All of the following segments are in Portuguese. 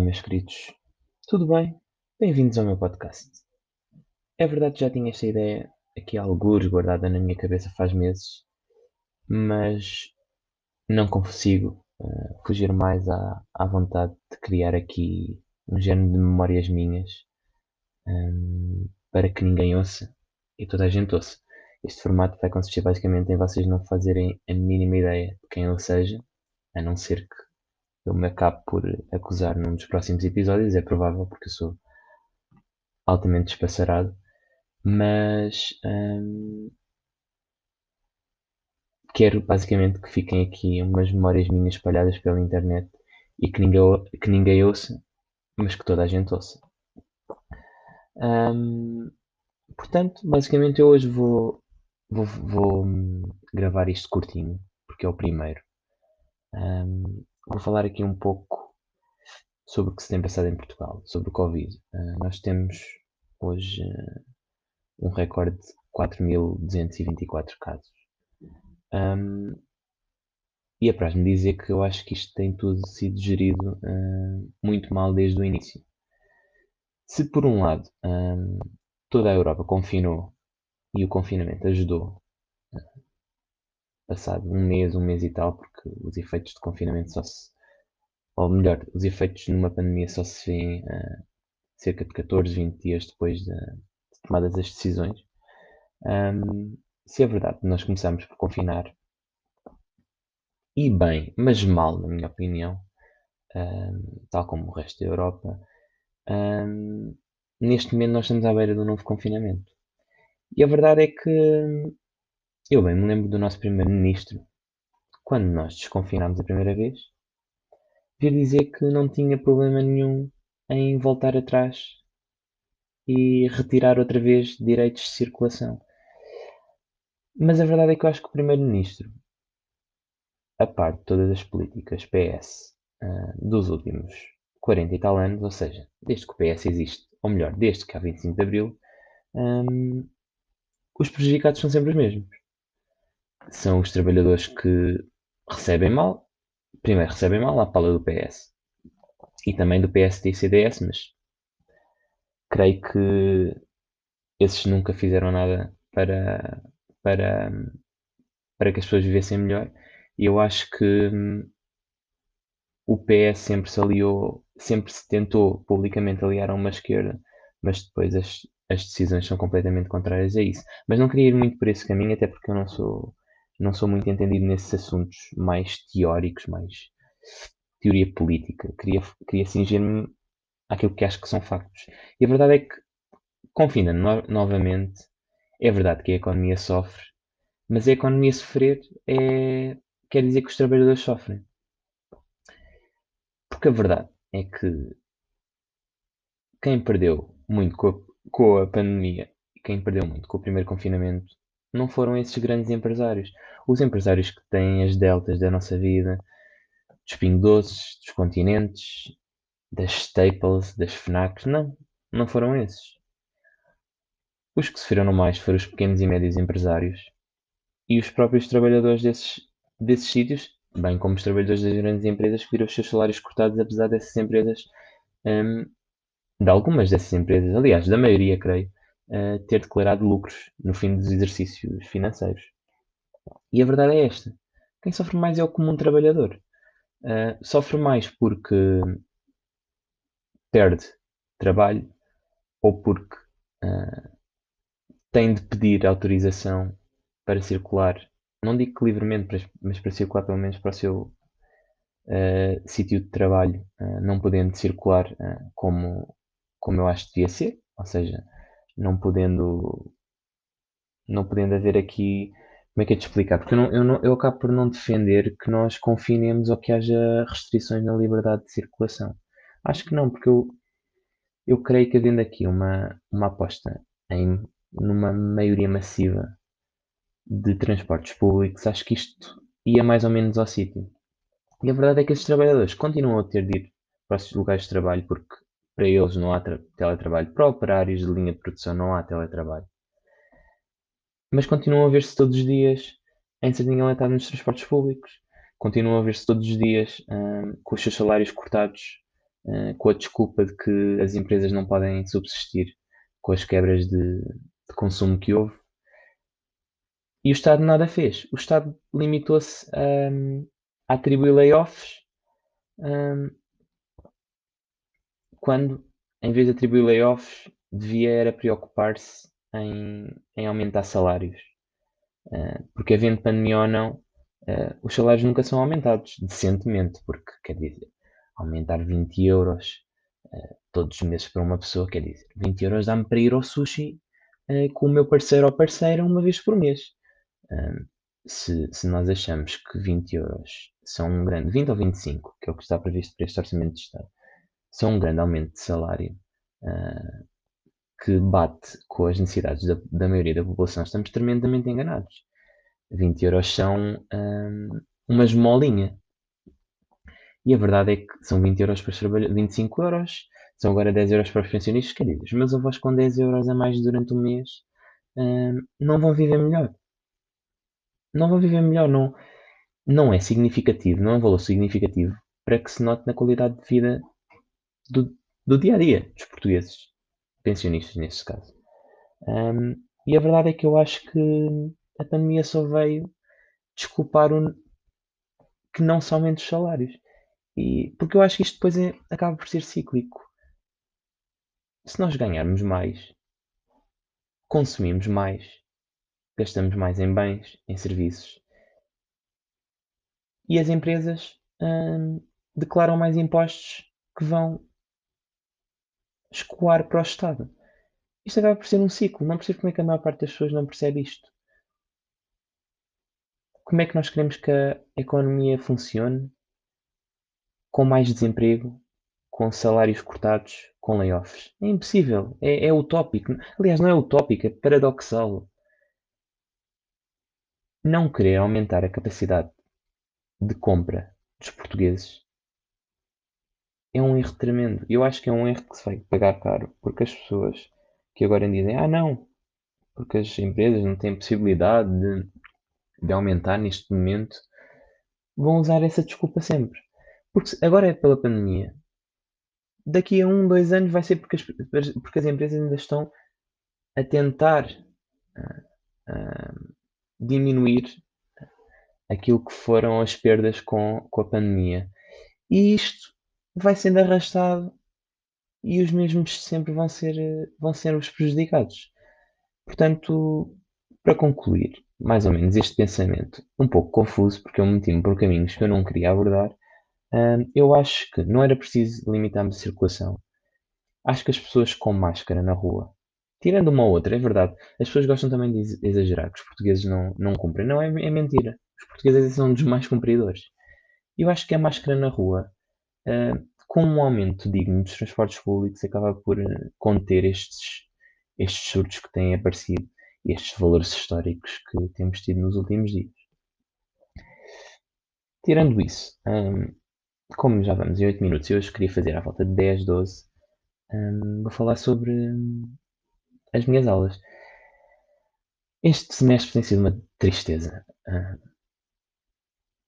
meus queridos. Tudo bem? Bem-vindos ao meu podcast. É verdade que já tinha esta ideia aqui algures guardada na minha cabeça faz meses, mas não consigo uh, fugir mais à, à vontade de criar aqui um género de memórias minhas um, para que ninguém ouça e toda a gente ouça. Este formato vai consistir basicamente em vocês não fazerem a mínima ideia de quem eu seja, a não ser que eu me acabe por acusar num dos próximos episódios, é provável porque eu sou altamente despassarado, mas hum, quero basicamente que fiquem aqui umas memórias minhas espalhadas pela internet e que ninguém, que ninguém ouça, mas que toda a gente ouça. Hum, portanto, basicamente eu hoje vou, vou, vou hum, gravar isto curtinho, porque é o primeiro. Um, vou falar aqui um pouco sobre o que se tem passado em Portugal, sobre o Covid. Uh, nós temos hoje uh, um recorde de 4.224 casos. Um, e é para me dizer que eu acho que isto tem tudo sido gerido uh, muito mal desde o início. Se por um lado um, toda a Europa confinou e o confinamento ajudou passado um mês, um mês e tal, porque os efeitos de confinamento só se. Ou melhor, os efeitos numa pandemia só se vêem uh, cerca de 14, 20 dias depois de, de tomadas as decisões. Um, se é verdade, nós começamos por confinar e bem, mas mal, na minha opinião, um, tal como o resto da Europa, um, neste momento nós estamos à beira um novo confinamento. E a verdade é que eu bem me lembro do nosso primeiro-ministro, quando nós desconfinámos a primeira vez, vir dizer que não tinha problema nenhum em voltar atrás e retirar outra vez direitos de circulação. Mas a verdade é que eu acho que o primeiro-ministro, a parte de todas as políticas PS uh, ah, dos últimos 40 e tal anos, ou seja, desde que o PS existe, ou melhor, desde que há 25 de Abril, um, os prejudicados são sempre os mesmos são os trabalhadores que recebem mal. Primeiro recebem mal a pala do PS e também do PSD e CDS, mas creio que esses nunca fizeram nada para, para, para que as pessoas vivessem melhor. E eu acho que hum, o PS sempre se aliou, sempre se tentou publicamente aliar a uma esquerda, mas depois as, as decisões são completamente contrárias a isso. Mas não queria ir muito por esse caminho, até porque eu não sou não sou muito entendido nesses assuntos mais teóricos, mais teoria política. Queria, queria cingir-me àquilo que acho que são factos. E a verdade é que, confina no, novamente, é verdade que a economia sofre, mas a economia sofrer é, quer dizer que os trabalhadores sofrem. Porque a verdade é que quem perdeu muito com a, com a pandemia, quem perdeu muito com o primeiro confinamento, não foram esses grandes empresários. Os empresários que têm as deltas da nossa vida, dos Pingo Doces, dos Continentes, das Staples, das FNACs, não, não foram esses. Os que sofreram mais foram os pequenos e médios empresários e os próprios trabalhadores desses, desses sítios, bem como os trabalhadores das grandes empresas que viram os seus salários cortados, apesar dessas empresas, um, de algumas dessas empresas, aliás, da maioria, creio, uh, ter declarado lucros no fim dos exercícios financeiros. E a verdade é esta: quem sofre mais é o comum trabalhador. Uh, sofre mais porque perde trabalho ou porque uh, tem de pedir autorização para circular, não digo que livremente, mas para circular pelo menos para o seu uh, sítio de trabalho, não podendo circular como, como eu acho que devia ser, ou seja, não podendo não podendo haver aqui como é que é de explicar? Porque eu, não, eu, não, eu acabo por não defender que nós confinemos ou que haja restrições na liberdade de circulação. Acho que não, porque eu, eu creio que havendo aqui uma, uma aposta em numa maioria massiva de transportes públicos, acho que isto ia mais ou menos ao sítio. E a verdade é que esses trabalhadores continuam a ter de ir para esses lugares de trabalho porque para eles não há teletrabalho, para operários de linha de produção não há teletrabalho mas continuam a ver-se todos os dias em sardinha enlatada nos transportes públicos, continuam a ver-se todos os dias hum, com os seus salários cortados uh, com a desculpa de que as empresas não podem subsistir com as quebras de, de consumo que houve. E o Estado nada fez. O Estado limitou-se a, a atribuir layoffs um, quando, em vez de atribuir layoffs, devia era preocupar-se em, em aumentar salários. Uh, porque havendo pandemia ou não, uh, os salários nunca são aumentados decentemente, porque quer dizer, aumentar 20 euros uh, todos os meses para uma pessoa, quer dizer, 20 euros dá-me para ir ao sushi com o meu parceiro ou parceira uma vez por mês. se, se nós achamos que 20 euros são um grande, 20 ou 25, que é o que está previsto para este orçamento de Estado, são um grande aumento de salário que bate com as necessidades da, da maioria da população, estamos tremendamente enganados. 20 euros são hum, uma esmolinha. E a verdade é que são 20 euros para os trabalhadores, 25 euros, são agora 10 euros para os pensionistas. Quer dizer, os meus avós com 10 euros a mais durante o mês hum, não vão viver melhor. Não vão viver melhor, não, não é significativo, não é um valor significativo para que se note na qualidade de vida do, do dia a dia dos portugueses pensionistas neste caso. Um, e a verdade é que eu acho que a pandemia só veio desculpar o, que não somente os salários. E, porque eu acho que isto depois é, acaba por ser cíclico. Se nós ganharmos mais, consumimos mais, gastamos mais em bens, em serviços. E as empresas hum, declaram mais impostos que vão escoar para o Estado. Isto acaba por ser um ciclo. Não percebo como é que a maior parte das pessoas não percebe isto. Como é que nós queremos que a economia funcione com mais desemprego, com salários cortados, com layoffs? É impossível. É, é utópico. Aliás, não é utópico, é paradoxal. Não querer aumentar a capacidade de compra dos portugueses é um erro tremendo. Eu acho que é um erro que se vai pagar caro, porque as pessoas que agora dizem, ah não, porque as empresas não têm possibilidade de, de aumentar neste momento, vão usar essa desculpa sempre. Porque agora é pela pandemia. Daqui a um, dois anos vai ser porque as, porque as empresas ainda estão a tentar uh, uh, diminuir aquilo que foram as perdas com, com a pandemia. E isto vai sendo arrastado e os mesmos sempre vão ser, vão ser os prejudicados. Portanto, para concluir, mais ou menos este pensamento, um pouco confuso, porque eu meti-me por caminhos que eu não queria abordar, hum, eu acho que não era preciso limitarmos a circulação. Acho que as pessoas com máscara na rua, tirando uma ou outra, é verdade, as pessoas gostam também de exagerar, que os portugueses não, não cumprem. Não, é, é mentira. Os portugueses são dos mais cumpridores. Eu acho que a máscara na rua com um aumento digno dos transportes públicos, acaba por uh, conter estes, estes surtos que têm aparecido e estes valores históricos que temos tido nos últimos dias. Tirando isso, um, como já vamos em 8 minutos, eu hoje queria fazer à volta de 10, 12, um, vou falar sobre um, as minhas aulas. Este semestre tem sido uma tristeza.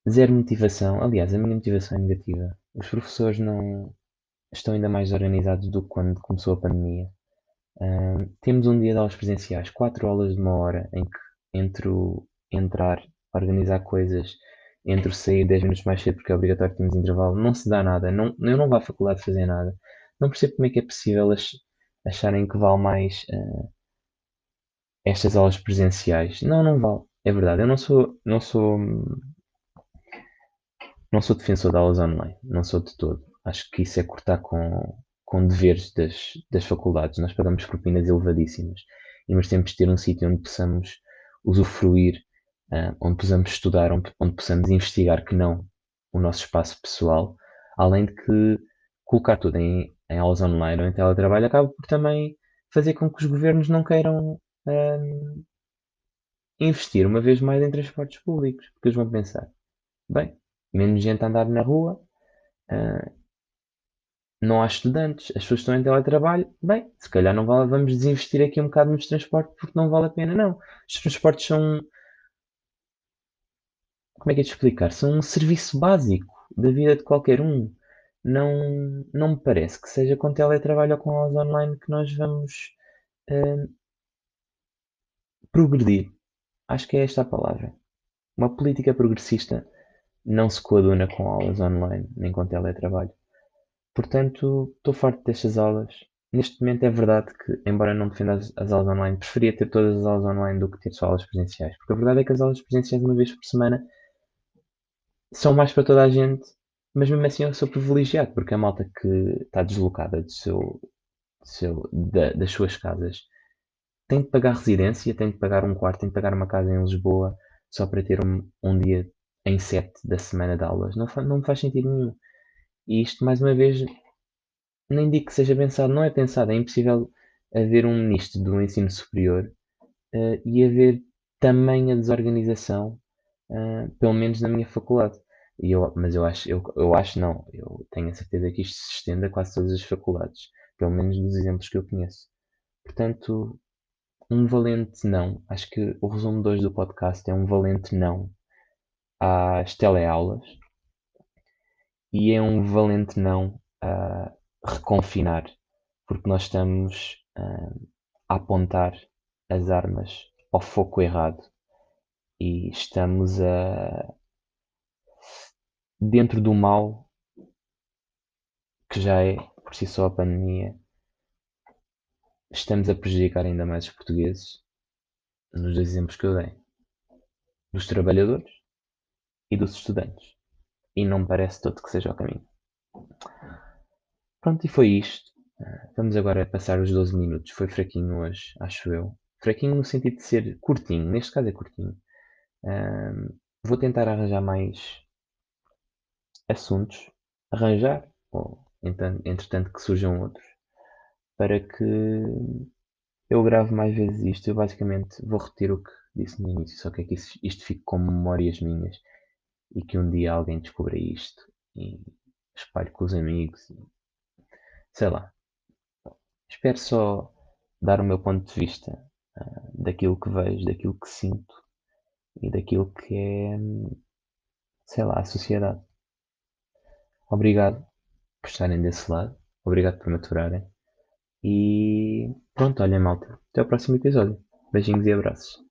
Zero motivação. Aliás, a minha motivação é negativa. Os professores não estão ainda mais organizados do que quando começou a pandemia. temos um dia de aulas presenciais, quatro aulas de uma hora, em que entre o entrar, organizar coisas, entre o sair 10 minutos mais cedo porque é obrigatório termos intervalo, não se dá nada. Não, eu não vou à faculdade fazer nada. Não percebo como é que é possível acharem que vale mais uh, estas aulas presenciais. Não, não vale. É verdade. Eu não sou, não sou não sou defensor de aulas online, não sou de todo. Acho que isso é cortar com, com deveres das, das faculdades. Nós pagamos propinas elevadíssimas e merecemos ter um sítio onde possamos usufruir, uh, onde possamos estudar, onde, onde possamos investigar, que não o nosso espaço pessoal, além de que colocar tudo em, em aulas online ou em teletrabalho acaba por também fazer com que os governos não queiram um, investir uma vez mais em transportes públicos, porque eles vão pensar, bem, menos gente a andar na rua, uh, não há estudantes, as pessoas estão em teletrabalho, bem, se calhar não vale, vamos desinvestir aqui um bocado nos transportes porque não vale a pena, não. Os transportes são, como é que é de explicar? São um serviço básico da vida de qualquer um. não, não me parece que seja com teletrabalho ou com aulas online que nós vamos uh, progredir. Acho que é esta a palavra. Uma política progressista não se coaduna com aulas online nem com teletrabalho. Portanto, estou farto destas aulas. Neste momento é verdade que, embora não defenda as, as, aulas online, preferia ter todas as aulas online do que ter só aulas presenciais. Porque a verdade é que as aulas presenciais, uma vez por semana, são mais para toda a gente, mas mesmo assim eu sou privilegiado, porque a malta que está deslocada do seu, do seu, da, das suas casas tem de pagar residência, tem de pagar um quarto, tem de pagar uma casa em Lisboa só para ter um, um dia em sete da semana de aulas. Não, não faz sentido nenhum. E isto, mais uma vez, nem digo que seja pensado, não é pensado. É impossível haver um ministro do ensino superior uh, e haver tamanha desorganização, uh, pelo menos na minha faculdade. E eu, mas eu acho, eu, eu acho não, eu tenho a certeza que isto se estende a quase todas as faculdades, pelo menos dos exemplos que eu conheço. Portanto, um valente não. Acho que o resumo de hoje do podcast é um valente não às teleaulas e é um valente não a reconfinar, porque nós estamos uh, a apontar as armas ao foco errado e estamos a dentro do mal que já é por si só a pandemia estamos a prejudicar ainda mais os portugueses nos exemplos que eu dei dos trabalhadores e dos estudantes. E não me parece todo que seja o caminho. Pronto e foi isto. Vamos agora passar os 12 minutos. Foi fraquinho hoje acho eu. Fraquinho no sentido de ser curtinho neste caso é curtinho. Um, vou tentar arranjar mais assuntos. Arranjar ou entretanto que surjam outros para que eu grave mais vezes isto. Eu basicamente vou repetir o que disse no início, só que é que isto, isto fique como memórias minhas e que um dia alguém descubra isto e espalhe com os amigos. E, sei lá. Espero só dar o meu ponto de vista uh, daquilo que vejo, daquilo que sinto e daquilo que é, sei lá, a sociedade. Obrigado por estarem desse lado. Obrigado por me aturarem. E pronto, olha malta. Até o próximo episódio. Beijinhos e abraços.